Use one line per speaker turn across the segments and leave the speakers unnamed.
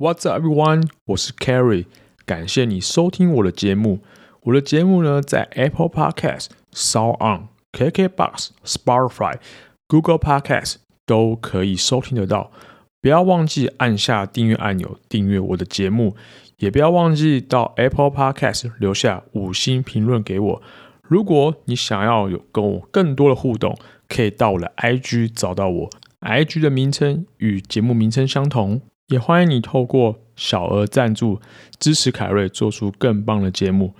What's up, everyone？我是 Kerry，感谢你收听我的节目。我的节目呢，在 Apple Podcast、s o On、KKBox、Spotify、Google Podcast 都可以收听得到。不要忘记按下订阅按钮，订阅我的节目。也不要忘记到 Apple Podcast 留下五星评论给我。如果你想要有跟我更多的互动，可以到我的 IG 找到我，IG 的名称与节目名称相同。也欢迎你透过小额赞助支持凯瑞做出更棒的节目，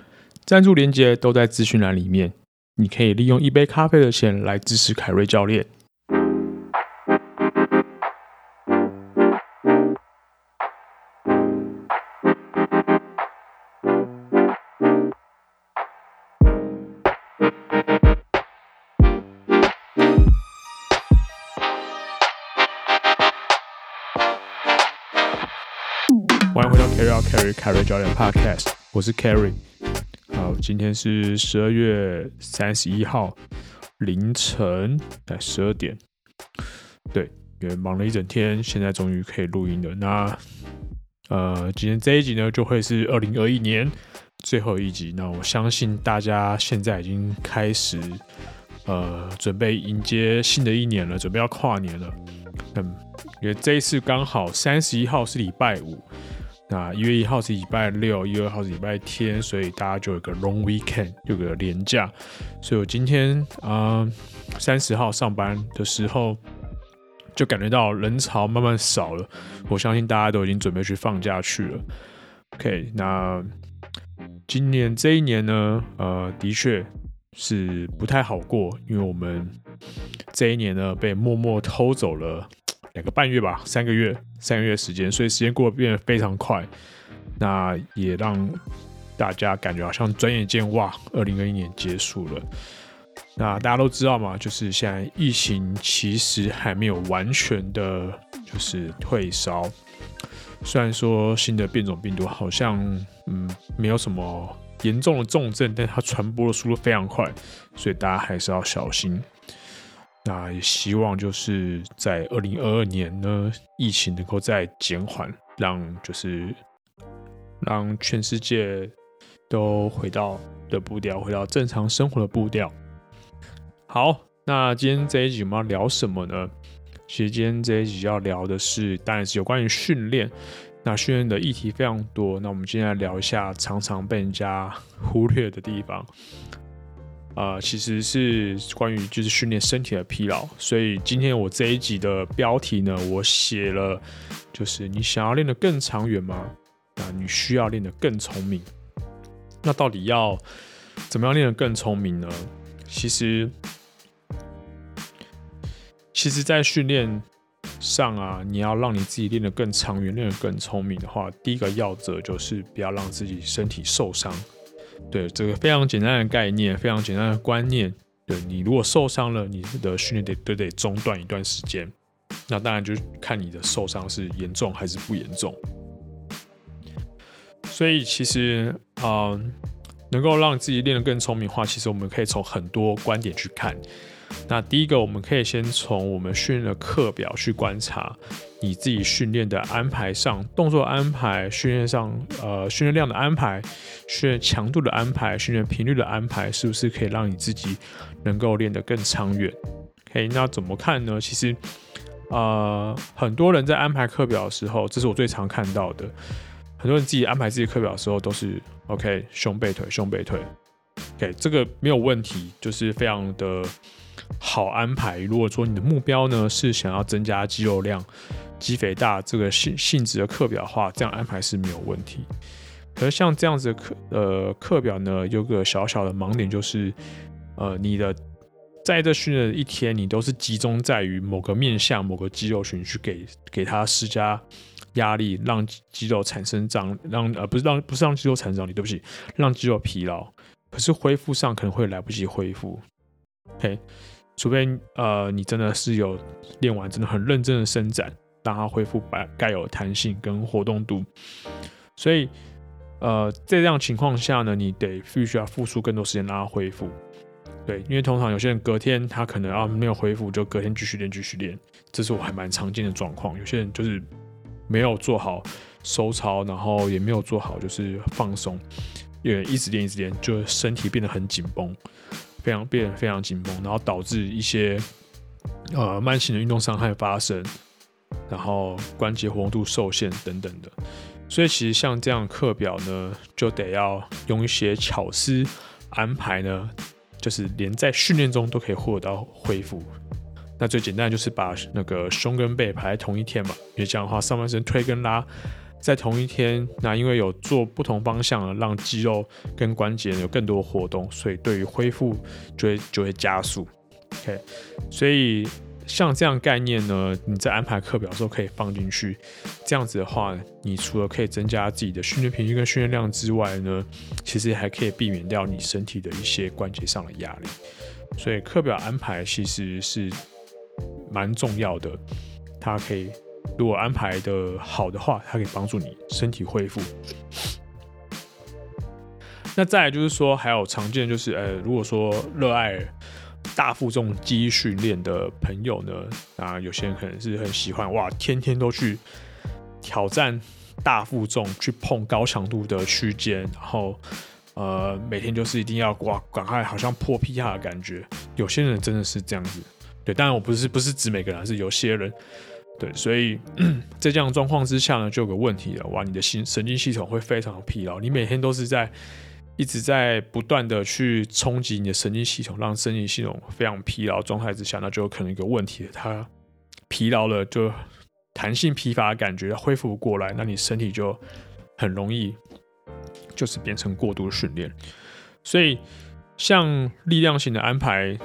赞助连接都在资讯栏里面。你可以利用一杯咖啡的钱来支持凯瑞教练。Carry Carry 教练 Podcast，我是 Carry。好，今天是十二月三十一号凌晨在十二点。对，因为忙了一整天，现在终于可以录音了。那呃，今天这一集呢，就会是二零二一年最后一集。那我相信大家现在已经开始呃准备迎接新的一年了，准备要跨年了。嗯，因为这一次刚好三十一号是礼拜五。那一月一号是礼拜六，一月二号是礼拜天，所以大家就有个 long weekend，有个连假。所以我今天啊，三十号上班的时候，就感觉到人潮慢慢少了。我相信大家都已经准备去放假去了。OK，那今年这一年呢，呃，的确是不太好过，因为我们这一年呢被默默偷走了。两个半月吧，三个月，三个月时间，所以时间过得变得非常快。那也让大家感觉好像转眼间，哇，二零二一年结束了。那大家都知道嘛，就是现在疫情其实还没有完全的，就是退烧。虽然说新的变种病毒好像，嗯，没有什么严重的重症，但它传播的速度非常快，所以大家还是要小心。那也希望就是在二零二二年呢，疫情能够再减缓，让就是让全世界都回到的步调，回到正常生活的步调。好，那今天这一集我们要聊什么呢？其实今天这一集要聊的是，当然是有关于训练。那训练的议题非常多，那我们今天来聊一下常常被人家忽略的地方。呃，其实是关于就是训练身体的疲劳，所以今天我这一集的标题呢，我写了，就是你想要练得更长远吗？那你需要练得更聪明。那到底要怎么样练得更聪明呢？其实，其实，在训练上啊，你要让你自己练得更长远、练得更聪明的话，第一个要则就是不要让自己身体受伤。对，这个非常简单的概念，非常简单的观念。对，你如果受伤了，你的训练得都得中断一段时间。那当然就看你的受伤是严重还是不严重。所以其实啊、能够让自己练得更聪明的话，其实我们可以从很多观点去看。那第一个，我们可以先从我们训练的课表去观察。你自己训练的安排上，动作安排、训练上，呃，训练量的安排、训练强度的安排、训练频率的安排，是不是可以让你自己能够练得更长远？OK，那怎么看呢？其实，呃，很多人在安排课表的时候，这是我最常看到的。很多人自己安排自己课表的时候，都是 OK，胸背腿，胸背腿。OK，这个没有问题，就是非常的好安排。如果说你的目标呢，是想要增加肌肉量，肌肥大这个性性质的课表的话，这样安排是没有问题。可是像这样子的课呃课表呢，有个小小的盲点，就是呃你的在这训练的一天，你都是集中在于某个面向、某个肌肉群去给给他施加压力，让肌肉产生张，让呃不是让不是让肌肉产生张力，对不起，让肌肉疲劳。可是恢复上可能会来不及恢复。嘿除非呃你真的是有练完，真的很认真的伸展。让它恢复该该有的弹性跟活动度，所以，呃，在这样情况下呢，你得必须要付出更多时间让它恢复。对，因为通常有些人隔天他可能啊没有恢复，就隔天继续练继续练，这是我还蛮常见的状况。有些人就是没有做好收操，然后也没有做好就是放松，也一直练一直练，就身体变得很紧绷，非常变得非常紧绷，然后导致一些呃慢性的运动伤害发生，然后关节活动度受限等等的。所以其实像这样课表呢，就得要用一些巧思安排呢，就是连在训练中都可以获得到恢复。那最简单就是把那个胸跟背排在同一天嘛，因为这样的话上半身推跟拉在同一天，那因为有做不同方向的，让肌肉跟关节有更多活动，所以对于恢复就会就会加速。OK，所以。像这样概念呢，你在安排课表的时候可以放进去。这样子的话，你除了可以增加自己的训练频率跟训练量之外呢，其实还可以避免掉你身体的一些关节上的压力。所以课表安排其实是蛮重要的。它可以，如果安排的好的话，它可以帮助你身体恢复。那再来就是说，还有常见就是，呃，如果说热爱。大负重肌训练的朋友呢，啊，有些人可能是很喜欢哇，天天都去挑战大负重，去碰高强度的区间，然后呃，每天就是一定要哇，赶快好像破 PR 的感觉。有些人真的是这样子，对，当然我不是不是指每个人，是有些人，对，所以在 这样状况之下呢，就有个问题了，哇，你的心神经系统会非常疲劳，你每天都是在。一直在不断的去冲击你的神经系统，让神经系统非常疲劳状态之下，那就有可能一个问题了，它疲劳了，就弹性疲乏感觉恢复不过来，那你身体就很容易就是变成过度的训练。所以像力量型的安排，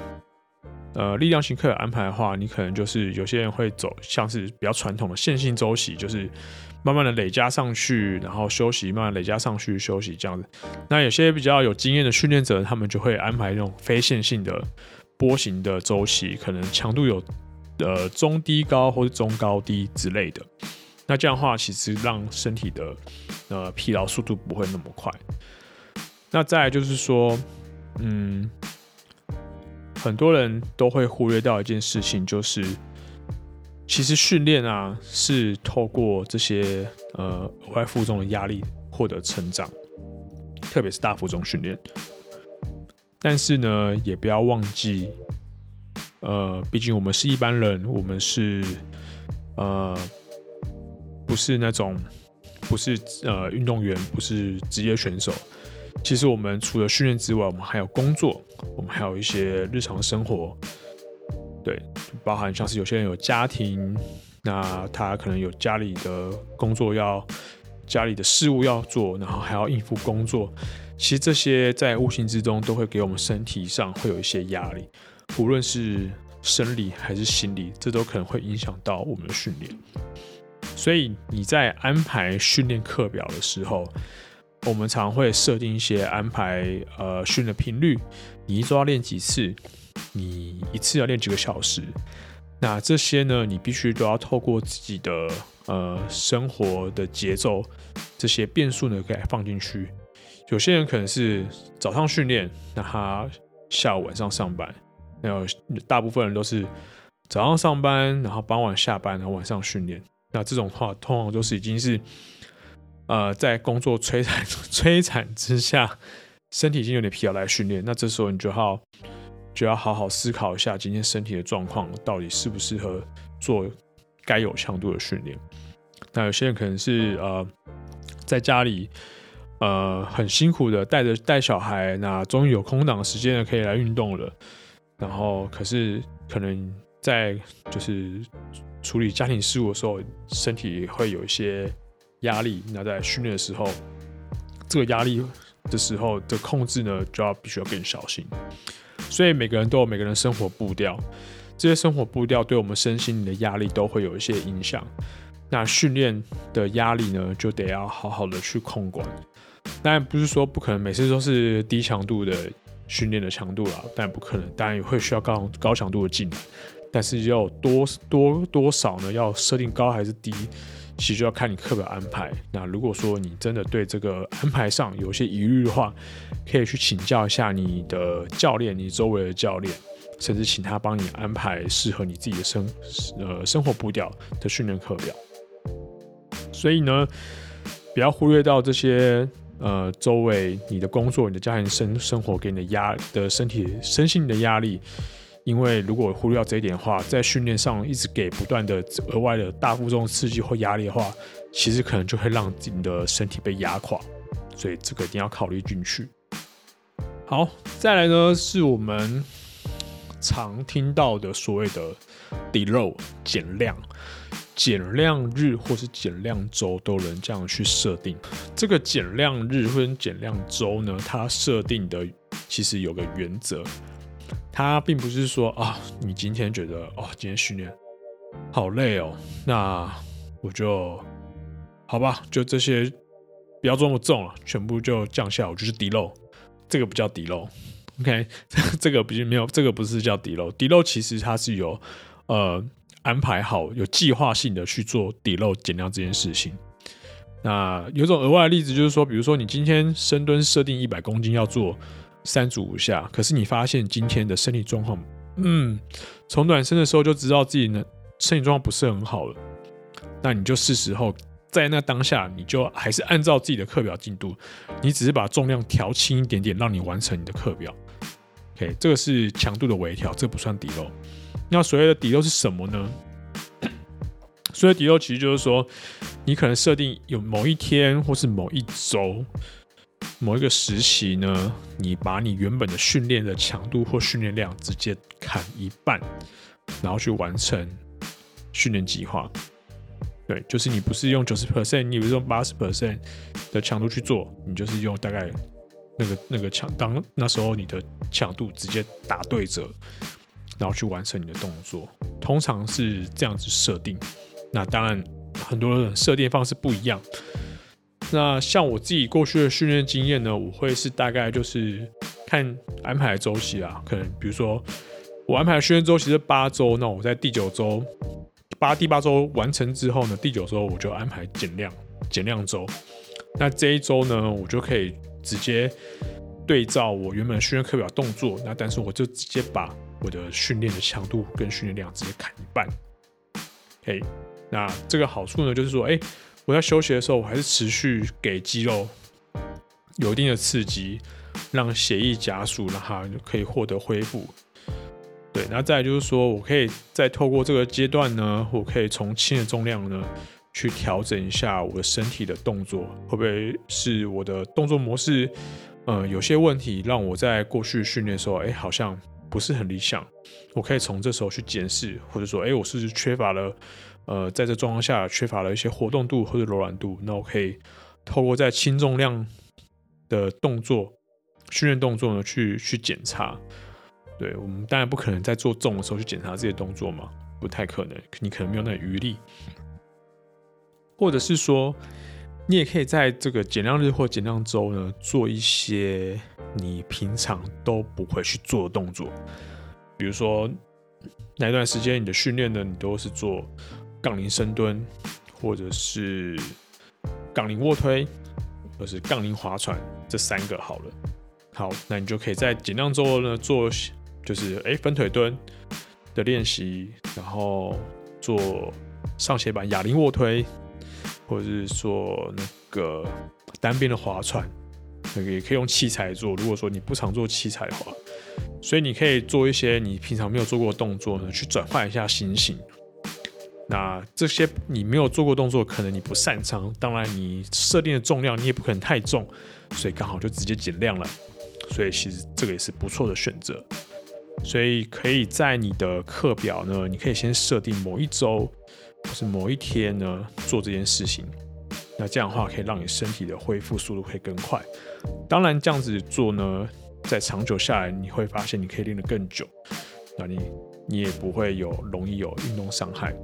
呃，力量型课的安排的话，你可能就是有些人会走像是比较传统的线性周期，就是。慢慢的累加上去，然后休息，慢慢累加上去休息，这样子。那有些比较有经验的训练者，他们就会安排那种非线性的波形的周期，可能强度有呃中低高或者中高低之类的。那这样的话，其实让身体的呃疲劳速度不会那么快。那再来就是说，嗯，很多人都会忽略到一件事情，就是。其实训练啊，是透过这些呃额外负重的压力获得成长，特别是大负重训练。但是呢，也不要忘记，呃，毕竟我们是一般人，我们是呃不是那种不是呃运动员，不是职业选手。其实我们除了训练之外，我们还有工作，我们还有一些日常生活。对，包含像是有些人有家庭，那他可能有家里的工作要，家里的事务要做，然后还要应付工作。其实这些在无形之中都会给我们身体上会有一些压力，无论是生理还是心理，这都可能会影响到我们的训练。所以你在安排训练课表的时候，我们常会设定一些安排，呃，训练频率，你一周要练几次。你一次要练几个小时？那这些呢，你必须都要透过自己的呃生活的节奏，这些变数呢，给放进去。有些人可能是早上训练，那他下午晚上上班；那大部分人都是早上上班，然后傍晚下班，然后晚上训练。那这种话，通常都是已经是呃在工作摧残 摧残之下，身体已经有点疲劳来训练。那这时候你就要。就要好好思考一下今天身体的状况到底适不适合做该有强度的训练。那有些人可能是呃在家里呃很辛苦的带着带小孩，那终于有空档时间了可以来运动了。然后可是可能在就是处理家庭事务的时候，身体会有一些压力。那在训练的时候，这个压力的时候的控制呢，就要必须要更小心。所以每个人都有每个人的生活步调，这些生活步调对我们身心灵的压力都会有一些影响。那训练的压力呢，就得要好好的去控管。当然不是说不可能每次都是低强度的训练的强度啦，但不可能，当然也会需要高高强度的进来，但是要多多多少呢？要设定高还是低？其实就要看你课表安排。那如果说你真的对这个安排上有些疑虑的话，可以去请教一下你的教练，你周围的教练，甚至请他帮你安排适合你自己的生呃生活步调的训练课表。所以呢，不要忽略到这些呃周围你的工作、你的家庭生生活给你的压的身体身心的压力。因为如果忽略掉这一点的话，在训练上一直给不断的额外的大负重刺激或压力的话，其实可能就会让你的身体被压垮，所以这个一定要考虑进去。好，再来呢是我们常听到的所谓的 “delay” 减量、减量日或是减量周都能这样去设定。这个减量日或者减量周呢，它设定的其实有个原则。他并不是说啊，你今天觉得哦，今天训练好累哦，那我就好吧，就这些不要这么重了，全部就降下，我就是 deload，这个不叫 deload，OK，这个不是没有，这个不是叫 deload，deload 其实它是有呃安排好、有计划性的去做 deload 减量这件事情。那有种额外的例子就是说，比如说你今天深蹲设定一百公斤要做。三组五下，可是你发现今天的身体状况，嗯，从暖身的时候就知道自己的身体状况不是很好了。那你就是时候在那当下，你就还是按照自己的课表进度，你只是把重量调轻一点点，让你完成你的课表。OK，这个是强度的微调，这不算底漏。那所谓的底漏是什么呢？所谓底漏其实就是说，你可能设定有某一天或是某一周。某一个时期呢，你把你原本的训练的强度或训练量直接砍一半，然后去完成训练计划。对，就是你不是用九十 percent，你不是用八十 percent 的强度去做，你就是用大概那个那个强，当那时候你的强度直接打对折，然后去完成你的动作。通常是这样子设定。那当然，很多人设定方式不一样。那像我自己过去的训练经验呢，我会是大概就是看安排周期啦。可能比如说我安排的训练周期是八周，那我在第九周八第八周完成之后呢，第九周我就安排减量减量周。那这一周呢，我就可以直接对照我原本训练课表动作，那但是我就直接把我的训练的强度跟训练量直接砍一半。OK，那这个好处呢，就是说，哎、我在休息的时候，我还是持续给肌肉有一定的刺激，让血液加速，让它可以获得恢复。对，那再就是说，我可以再透过这个阶段呢，我可以从轻的重量呢去调整一下我的身体的动作，会不会是我的动作模式呃有些问题，让我在过去训练的时候，哎、好像不是很理想。我可以从这时候去检视，或者说，哎、我是不是缺乏了？呃，在这状况下缺乏了一些活动度或者柔软度，那我可以透过在轻重量的动作训练动作呢，去去检查。对，我们当然不可能在做重的时候去检查这些动作嘛，不太可能，你可能没有那余力。或者是说，你也可以在这个减量日或减量周呢，做一些你平常都不会去做的动作，比如说那一段时间你的训练呢，你都是做。杠铃深蹲，或者是杠铃卧推，或是杠铃划船，这三个好了。好，那你就可以在减量之后呢做，就是哎、欸、分腿蹲的练习，然后做上斜板哑铃卧推，或者是做那个单边的划船，那个也可以用器材做。如果说你不常做器材的话，所以你可以做一些你平常没有做过的动作呢，去转换一下心情。那这些你没有做过动作，可能你不擅长。当然，你设定的重量你也不可能太重，所以刚好就直接减量了。所以其实这个也是不错的选择。所以可以在你的课表呢，你可以先设定某一周或是某一天呢做这件事情。那这样的话可以让你身体的恢复速度会更快。当然，这样子做呢，在长久下来你会发现你可以练得更久。那你你也不会有容易有运动伤害。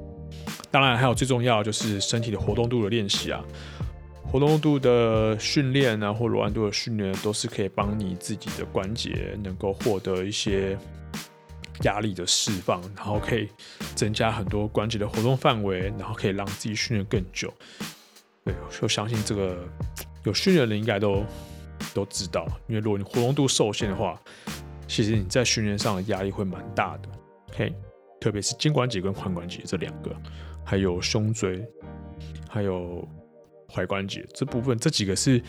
当然，还有最重要就是身体的活动度的练习啊，活动度的训练啊，或柔软度的训练，都是可以帮你自己的关节能够获得一些压力的释放，然后可以增加很多关节的活动范围，然后可以让自己训练更久。对，我相信这个有训练的人应该都都知道，因为如果你活动度受限的话，其实你在训练上的压力会蛮大的。OK。特别是肩关节跟髋关节这两个，还有胸椎，还有踝关节这部分，这几个是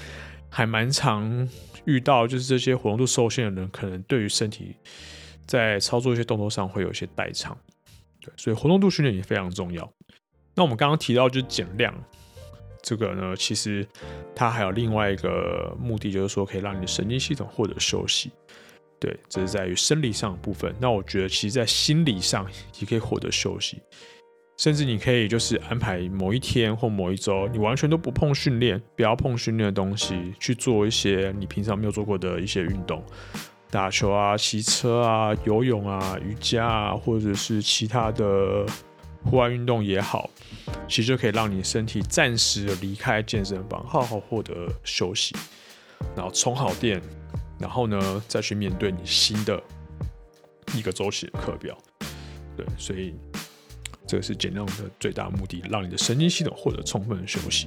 还蛮常遇到，就是这些活动度受限的人，可能对于身体在操作一些动作上会有一些代偿。对，所以活动度训练也非常重要。那我们刚刚提到就是减量，这个呢，其实它还有另外一个目的，就是说可以让你的神经系统获得休息。对，这是在于生理上的部分。那我觉得，其实在心理上也可以获得休息。甚至你可以就是安排某一天或某一周，你完全都不碰训练，不要碰训练的东西，去做一些你平常没有做过的一些运动，打球啊、骑车啊、游泳啊、瑜伽啊，或者是其他的户外运动也好，其实就可以让你身体暂时的离开健身房，好好获得休息，然后充好电，然后呢再去面对你新的一个周期的课表。对，所以。这个是减量的最大目的，让你的神经系统获得充分的休息。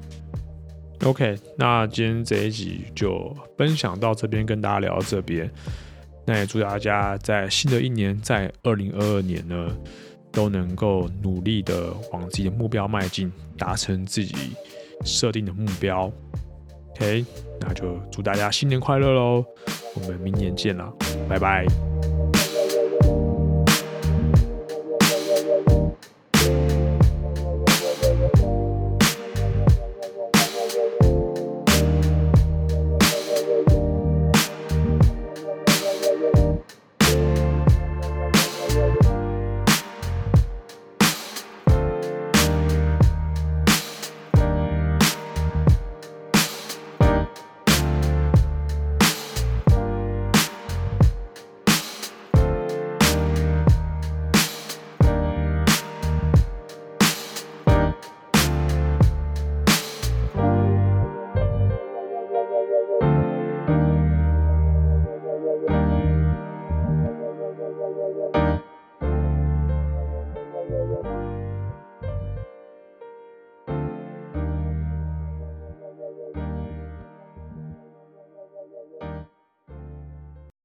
OK，那今天这一集就分享到这边，跟大家聊到这边。那也祝大家在新的一年，在二零二二年呢，都能够努力的往自己的目标迈进，达成自己设定的目标。OK，那就祝大家新年快乐喽！我们明年见啦，拜拜。